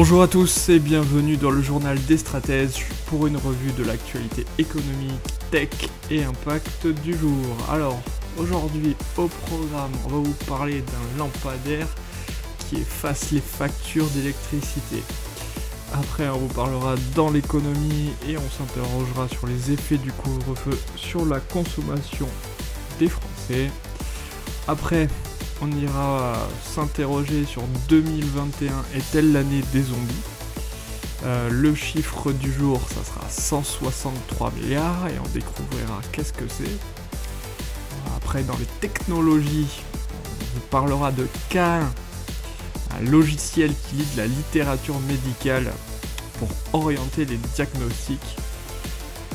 Bonjour à tous et bienvenue dans le journal des stratèges pour une revue de l'actualité économique, tech et impact du jour. Alors, aujourd'hui au programme, on va vous parler d'un lampadaire qui efface les factures d'électricité. Après, on vous parlera dans l'économie et on s'interrogera sur les effets du couvre-feu sur la consommation des Français. Après, on ira s'interroger sur 2021 est-elle l'année des zombies euh, Le chiffre du jour, ça sera 163 milliards et on découvrira qu'est-ce que c'est. Après, dans les technologies, on parlera de K1, un logiciel qui lit de la littérature médicale pour orienter les diagnostics.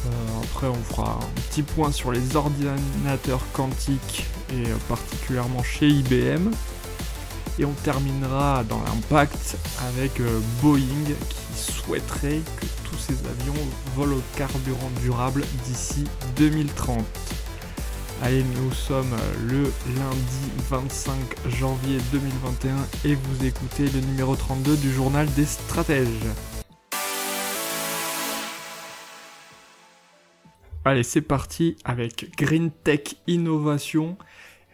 Euh, après, on fera un petit point sur les ordinateurs quantiques euh, particulièrement chez IBM. Et on terminera dans l'impact avec euh, Boeing qui souhaiterait que tous ces avions volent au carburant durable d'ici 2030. Allez, nous sommes le lundi 25 janvier 2021 et vous écoutez le numéro 32 du journal des stratèges. Allez, c'est parti avec Green Tech Innovation,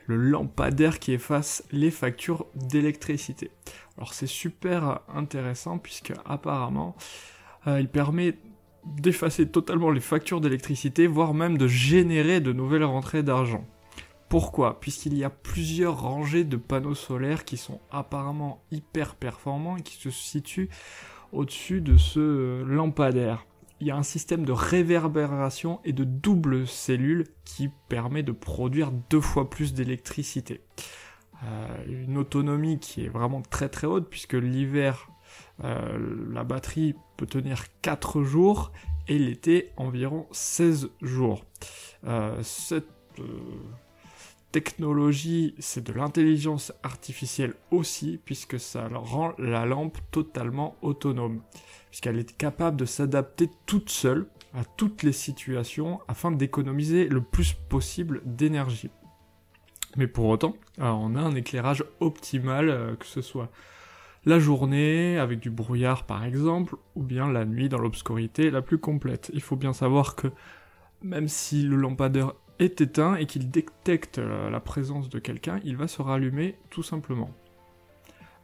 le lampadaire qui efface les factures d'électricité. Alors c'est super intéressant puisque apparemment euh, il permet d'effacer totalement les factures d'électricité, voire même de générer de nouvelles rentrées d'argent. Pourquoi? Puisqu'il y a plusieurs rangées de panneaux solaires qui sont apparemment hyper performants et qui se situent au-dessus de ce lampadaire il y a un système de réverbération et de double cellule qui permet de produire deux fois plus d'électricité. Euh, une autonomie qui est vraiment très très haute puisque l'hiver euh, la batterie peut tenir 4 jours et l'été environ 16 jours. Euh, cette technologie, c'est de l'intelligence artificielle aussi, puisque ça rend la lampe totalement autonome puisqu'elle est capable de s'adapter toute seule à toutes les situations afin d'économiser le plus possible d'énergie. Mais pour autant, on a un éclairage optimal, euh, que ce soit la journée avec du brouillard par exemple, ou bien la nuit dans l'obscurité la plus complète. Il faut bien savoir que même si le lampadaire est éteint et qu'il détecte euh, la présence de quelqu'un, il va se rallumer tout simplement.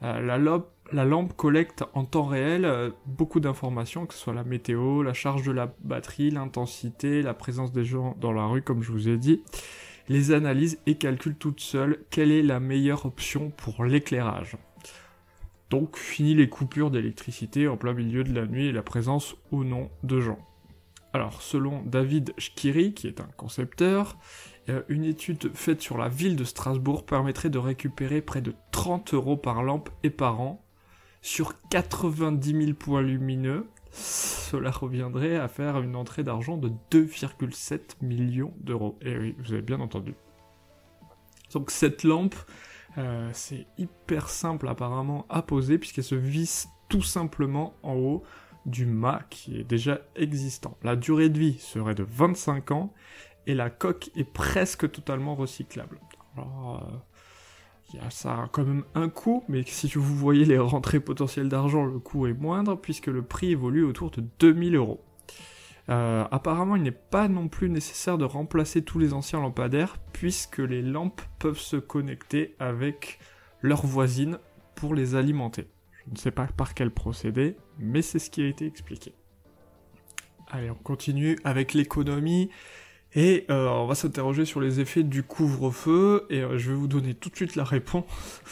Euh, la, la, lampe collecte en temps réel euh, beaucoup d'informations, que ce soit la météo, la charge de la batterie, l'intensité, la présence des gens dans la rue, comme je vous ai dit, les analyse et calcule toute seule quelle est la meilleure option pour l'éclairage? Donc fini les coupures d'électricité en plein milieu de la nuit et la présence ou non de gens. Alors selon David Schkiri, qui est un concepteur, euh, une étude faite sur la ville de Strasbourg permettrait de récupérer près de 30 euros par lampe et par an sur 90 000 points lumineux. Cela reviendrait à faire une entrée d'argent de 2,7 millions d'euros. Et oui, vous avez bien entendu. Donc cette lampe, euh, c'est hyper simple apparemment à poser puisqu'elle se visse tout simplement en haut du mât qui est déjà existant. La durée de vie serait de 25 ans et la coque est presque totalement recyclable. Ça a quand même un coût, mais si vous voyez les rentrées potentielles d'argent, le coût est moindre puisque le prix évolue autour de 2000 euros. Euh, apparemment, il n'est pas non plus nécessaire de remplacer tous les anciens lampadaires puisque les lampes peuvent se connecter avec leurs voisines pour les alimenter. Je ne sais pas par quel procédé, mais c'est ce qui a été expliqué. Allez, on continue avec l'économie. Et euh, on va s'interroger sur les effets du couvre-feu, et euh, je vais vous donner tout de suite la réponse,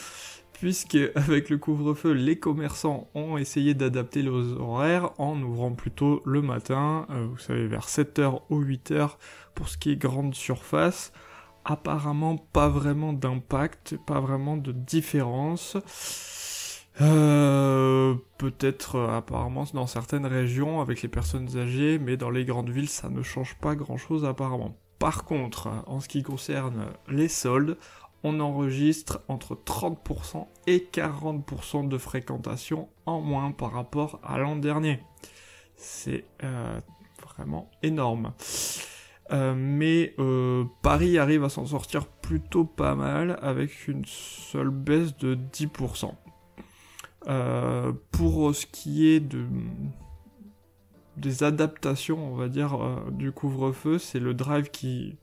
puisque avec le couvre-feu, les commerçants ont essayé d'adapter leurs horaires en ouvrant plutôt le matin, euh, vous savez, vers 7h ou 8h pour ce qui est grande surface. Apparemment, pas vraiment d'impact, pas vraiment de différence. Euh, peut-être euh, apparemment dans certaines régions avec les personnes âgées, mais dans les grandes villes ça ne change pas grand-chose apparemment. Par contre, en ce qui concerne les soldes, on enregistre entre 30% et 40% de fréquentation en moins par rapport à l'an dernier. C'est euh, vraiment énorme. Euh, mais Paris arrive à s'en sortir plutôt pas mal avec une seule baisse de 10%. Pour ce qui est de, des adaptations, on va dire, du couvre-feu, c'est le drive qui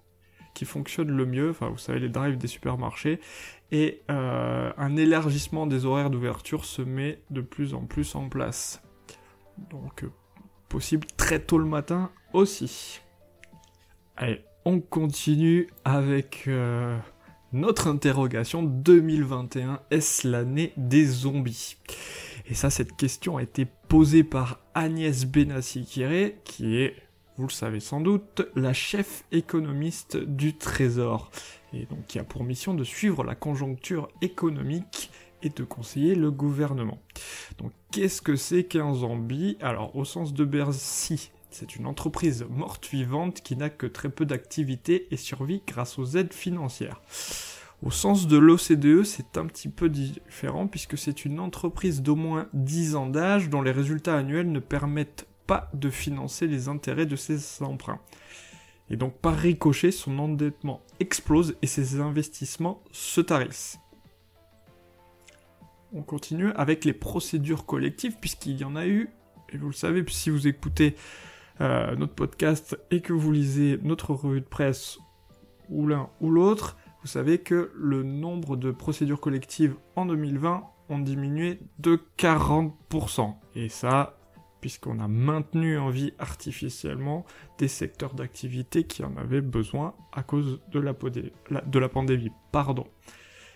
fonctionne le mieux, enfin vous savez les drives des supermarchés, et euh, un élargissement des horaires d'ouverture se met de plus en plus en place. Donc euh, possible très tôt le matin aussi. Allez, on continue avec euh, notre interrogation 2021, est-ce l'année des zombies? Et ça, cette question a été posée par Agnès Benassi-Kiré, qui est vous le savez sans doute, la chef économiste du Trésor, et donc qui a pour mission de suivre la conjoncture économique et de conseiller le gouvernement. Donc qu'est-ce que c'est qu'un zombie? Alors au sens de Bercy, c'est une entreprise morte-vivante qui n'a que très peu d'activité et survit grâce aux aides financières. Au sens de l'OCDE, c'est un petit peu différent puisque c'est une entreprise d'au moins 10 ans d'âge dont les résultats annuels ne permettent de financer les intérêts de ses emprunts. Et donc par ricochet, son endettement explose et ses investissements se tarissent. On continue avec les procédures collectives, puisqu'il y en a eu, et vous le savez, si vous écoutez euh, notre podcast et que vous lisez notre revue de presse, ou l'un ou l'autre, vous savez que le nombre de procédures collectives en 2020 ont diminué de 40%. Et ça, puisqu'on a maintenu en vie artificiellement des secteurs d'activité qui en avaient besoin à cause de la, de la pandémie. Pardon.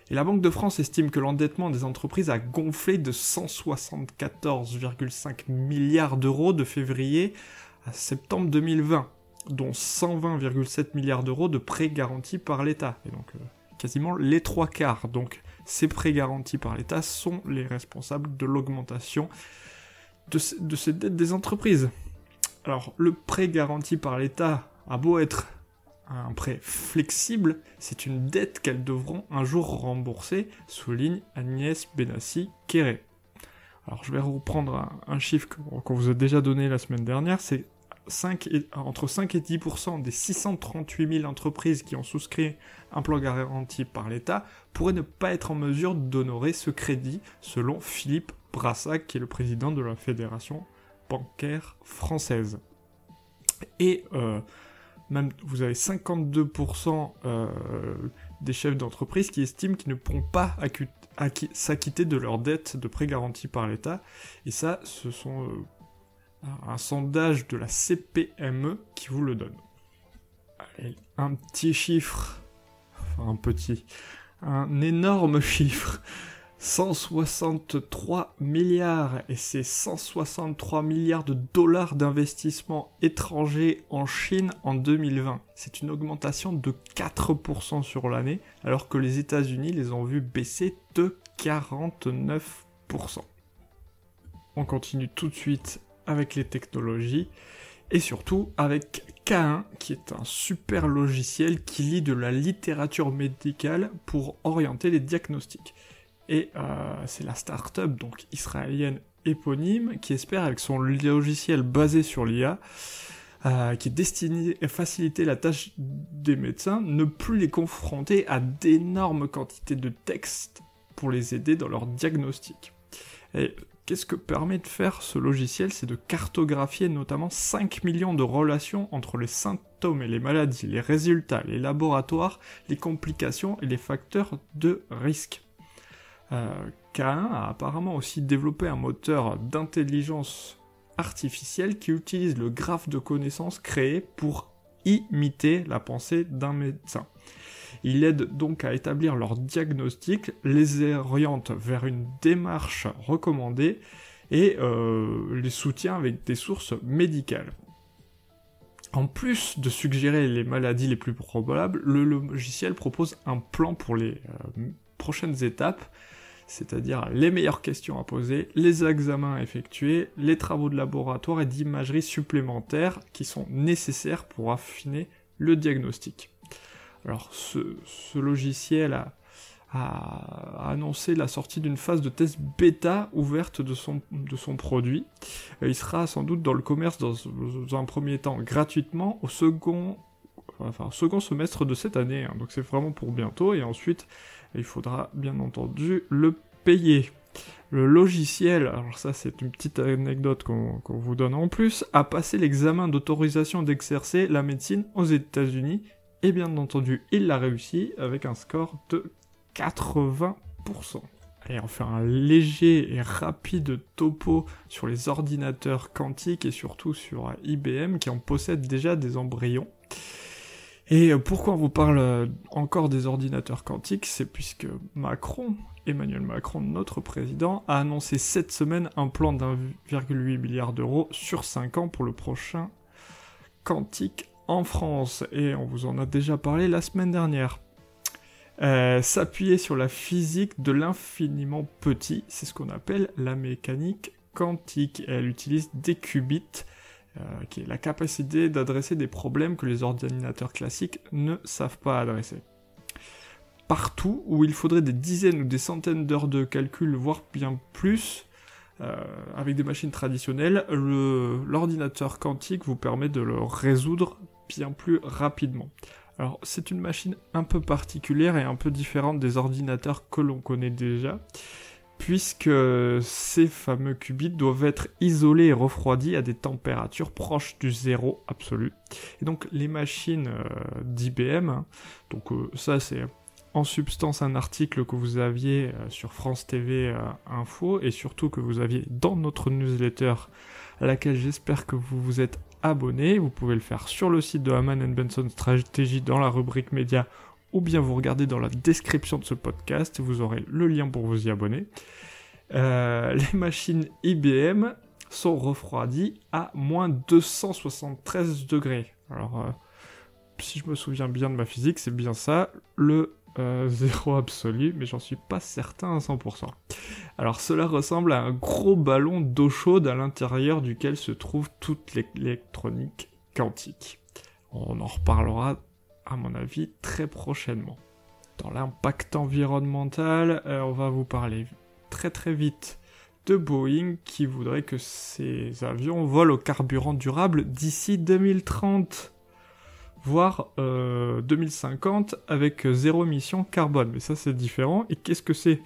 Et la Banque de France estime que l'endettement des entreprises a gonflé de 174,5 milliards d'euros de février à septembre 2020, dont 120,7 milliards d'euros de prêts garantis par l'État. Et donc euh, quasiment les trois quarts. Donc ces prêts garantis par l'État sont les responsables de l'augmentation de, ces dettes des entreprises. Alors, le prêt garanti par l'État a beau être un prêt flexible, c'est une dette qu'elles devront un jour rembourser, souligne Agnès Benassi-Kéré. Alors, je vais reprendre un, chiffre qu'on vous a déjà donné la semaine dernière, c'est entre 5 et 10% des 638 000 entreprises qui ont souscrit un plan garanti par l'État pourraient ne pas être en mesure d'honorer ce crédit, selon Philippe Brassac, qui est le président de la Fédération bancaire française. Et euh, même vous avez 52% euh, des chefs d'entreprise qui estiment qu'ils ne pourront pas s'acquitter de leurs dettes de prêts garantis par l'État. Et ça, ce sont euh, un sondage de la CPME qui vous le donne. un petit chiffre, enfin un petit, un énorme chiffre 163 milliards et c'est 163 milliards de dollars d'investissement étrangers en Chine en 2020. C'est une augmentation de 4% sur l'année alors que les États-Unis les ont vus baisser de 49%. On continue tout de suite avec les technologies et surtout avec K1 qui est un super logiciel qui lit de la littérature médicale pour orienter les diagnostics. Et euh, c'est la start-up donc israélienne éponyme qui espère avec son logiciel basé sur l'IA euh, qui est destiné à faciliter la tâche des médecins, ne plus les confronter à d'énormes quantités de textes pour les aider dans leur diagnostic. Et qu'est-ce que permet de faire ce logiciel? C'est de cartographier notamment 5 millions de relations entre les symptômes et les maladies, les résultats, les laboratoires, les complications et les facteurs de risque. Euh, K1 a apparemment aussi développé un moteur d'intelligence artificielle qui utilise le graphe de connaissances créé pour imiter la pensée d'un médecin. Il aide donc à établir leur diagnostic, les oriente vers une démarche recommandée et euh, les soutient avec des sources médicales. En plus de suggérer les maladies les plus probables, le logiciel propose un plan pour les euh, prochaines étapes c'est-à-dire les meilleures questions à poser, les examens à effectuer, les travaux de laboratoire et d'imagerie supplémentaires qui sont nécessaires pour affiner le diagnostic. Alors ce, logiciel a, annoncé la sortie d'une phase de test bêta ouverte de son, de son produit. Euh, il sera sans doute dans le commerce dans, un premier temps gratuitement, au second, semestre de cette année, hein. donc c'est vraiment pour bientôt, et ensuite il faudra bien entendu le payer. Le logiciel, alors ça c'est une petite anecdote qu'on vous donne en plus, a passé l'examen d'autorisation d'exercer la médecine aux États-Unis et bien entendu il l'a réussi avec un score de 80%. Allez, on fait un léger et rapide topo sur les ordinateurs quantiques et surtout sur IBM qui en possède déjà des embryons. Et pourquoi on vous parle encore des ordinateurs quantiques? C'est puisque Macron Emmanuel Macron, notre président, a annoncé cette semaine un plan d'1,8 milliard d'euros sur 5 ans pour le prochain quantique en France. Et on vous en a déjà parlé la semaine dernière. Euh, s'appuyer sur la physique de l'infiniment petit, c'est ce qu'on appelle la mécanique quantique. elle utilise des qubits, euh, qui est la capacité d'adresser des problèmes que les ordinateurs classiques ne savent pas adresser partout où il faudrait des dizaines ou des centaines d'heures de calcul, voire bien plus, euh, avec des machines traditionnelles, l'ordinateur quantique vous permet de le résoudre bien plus rapidement. Alors c'est une machine un peu particulière et un peu différente des ordinateurs que l'on connaît déjà, puisque ces fameux qubits doivent être isolés et refroidis à des températures proches du zéro absolu. Et donc les machines euh, d'IBM, donc euh, ça c'est en substance un article que vous aviez euh, sur France TV Info et surtout que vous aviez dans notre newsletter à laquelle j'espère que vous vous êtes Vous pouvez le faire sur le site de Haman Benson Strategy dans la rubrique média ou bien vous regardez dans la description de ce podcast, vous aurez le lien pour vous y abonner. Euh, les machines IBM sont refroidies à moins 273 degrés. Alors, si je me souviens bien de ma physique, c'est bien ça. Le euh, zéro absolu, mais j'en suis pas certain à 100%. Alors cela ressemble à un gros ballon d'eau chaude à l'intérieur duquel se trouve toute l'électronique quantique. On en reparlera, à mon avis, très prochainement. Dans l'impact environnemental, euh, on va vous parler très très vite de Boeing qui voudrait que ces avions volent au carburant durable d'ici 2030 voire 2050 euh, avec zéro émission carbone. Mais ça c'est différent. Et qu'est-ce que c'est?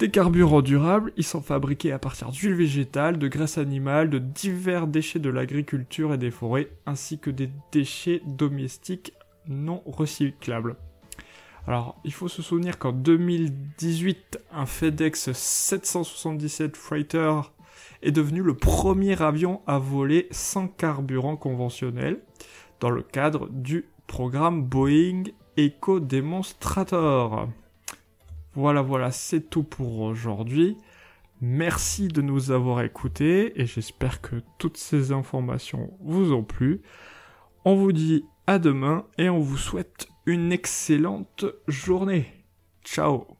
Des carburants durables, ils sont fabriqués à partir d'huile végétale, de graisse animale, de divers déchets de l'agriculture et des forêts, ainsi que des déchets domestiques non recyclables. Alors, il faut se souvenir qu'en 2018, un FedEx 777 Freighter est devenu le premier avion à voler sans carburant conventionnel dans le cadre du programme Boeing Eco Demonstrator. Voilà, voilà, c'est tout pour aujourd'hui. Merci de nous avoir écoutés et j'espère que toutes ces informations vous ont plu. On vous dit à demain et on vous souhaite une excellente journée. Ciao